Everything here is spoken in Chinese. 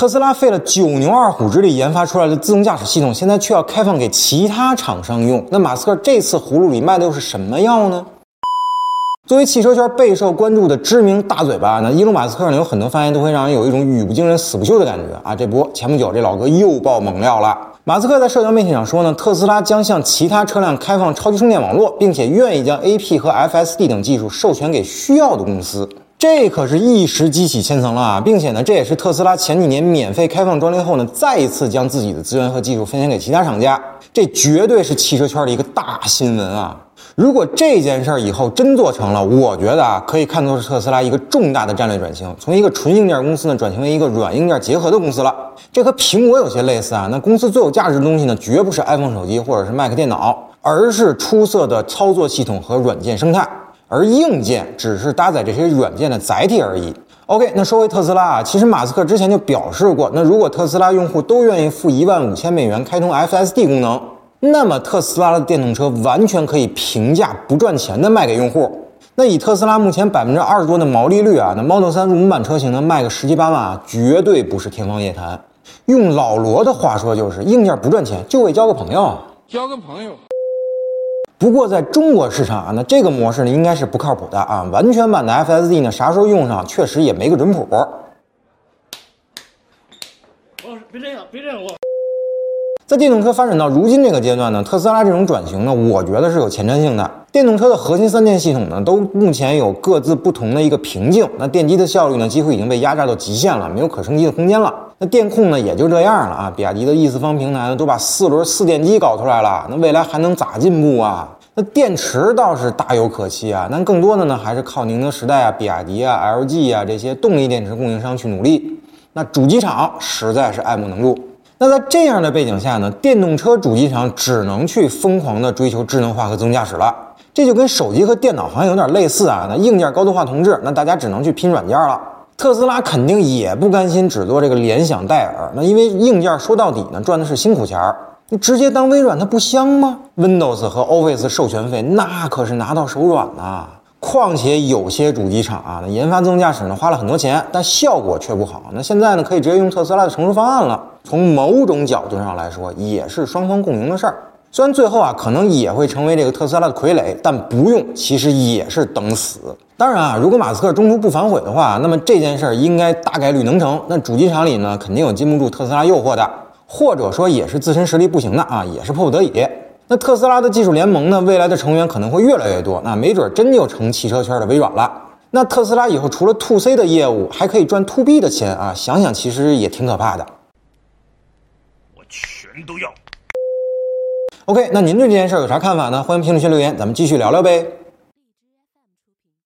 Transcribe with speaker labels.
Speaker 1: 特斯拉费了九牛二虎之力研发出来的自动驾驶系统，现在却要开放给其他厂商用。那马斯克这次葫芦里卖的又是什么药呢？作为汽车圈备受关注的知名大嘴巴，那伊隆马斯克呢有很多发言都会让人有一种语不惊人死不休的感觉啊！这不，前不久这老哥又爆猛料了。马斯克在社交媒体上说呢，特斯拉将向其他车辆开放超级充电网络，并且愿意将 AP 和 FSD 等技术授权给需要的公司。这可是一石激起千层浪啊！并且呢，这也是特斯拉前几年免费开放专利后呢，再一次将自己的资源和技术分享给其他厂家。这绝对是汽车圈的一个大新闻啊！如果这件事儿以后真做成了，我觉得啊，可以看作是特斯拉一个重大的战略转型，从一个纯硬件公司呢转型为一个软硬件结合的公司了。这和苹果有些类似啊。那公司最有价值的东西呢，绝不是 iPhone 手机或者是 Mac 电脑，而是出色的操作系统和软件生态，而硬件只是搭载这些软件的载体而已。OK，那说回特斯拉啊，其实马斯克之前就表示过，那如果特斯拉用户都愿意付一万五千美元开通 FSD 功能。那么特斯拉的电动车完全可以平价不赚钱的卖给用户。那以特斯拉目前百分之二十多的毛利率啊，那 Model 3入门版车型能卖个十七八万啊，绝对不是天方夜谭。用老罗的话说就是硬件不赚钱，就为交个朋友。
Speaker 2: 交个朋友。
Speaker 1: 不过在中国市场啊，那这个模式呢应该是不靠谱的啊。完全版的 FSD 呢啥时候用上，确实也没个准谱。
Speaker 2: 哦，别这样，别这样我。
Speaker 1: 在电动车发展到如今这个阶段呢，特斯拉这种转型呢，我觉得是有前瞻性的。电动车的核心三电系统呢，都目前有各自不同的一个瓶颈。那电机的效率呢，几乎已经被压榨到极限了，没有可升级的空间了。那电控呢，也就这样了啊。比亚迪的 E 四方平台呢，都把四轮四电机搞出来了，那未来还能咋进步啊？那电池倒是大有可期啊，但更多的呢，还是靠宁德时代啊、比亚迪啊、LG 啊这些动力电池供应商去努力。那主机厂实在是爱莫能助。那在这样的背景下呢，电动车主机厂只能去疯狂的追求智能化和自动驾驶了。这就跟手机和电脑行业有点类似啊。那硬件高度化同质，那大家只能去拼软件了。特斯拉肯定也不甘心只做这个联想戴尔，那因为硬件说到底呢，赚的是辛苦钱儿。你直接当微软，它不香吗？Windows 和 Office 授权费那可是拿到手软呐。况且有些主机厂啊，那研发自动驾驶呢花了很多钱，但效果却不好。那现在呢，可以直接用特斯拉的成熟方案了。从某种角度上来说，也是双方共赢的事儿。虽然最后啊，可能也会成为这个特斯拉的傀儡，但不用其实也是等死。当然啊，如果马斯克中途不反悔的话，那么这件事儿应该大概率能成。那主机厂里呢，肯定有禁不住特斯拉诱惑的，或者说也是自身实力不行的啊，也是迫不得已。那特斯拉的技术联盟呢？未来的成员可能会越来越多，那没准真就成汽车圈的微软了。那特斯拉以后除了 to C 的业务，还可以赚 to B 的钱啊！想想其实也挺可怕的。
Speaker 2: 我全都要。
Speaker 1: OK，那您对这件事有啥看法呢？欢迎评论区留言，咱们继续聊聊呗。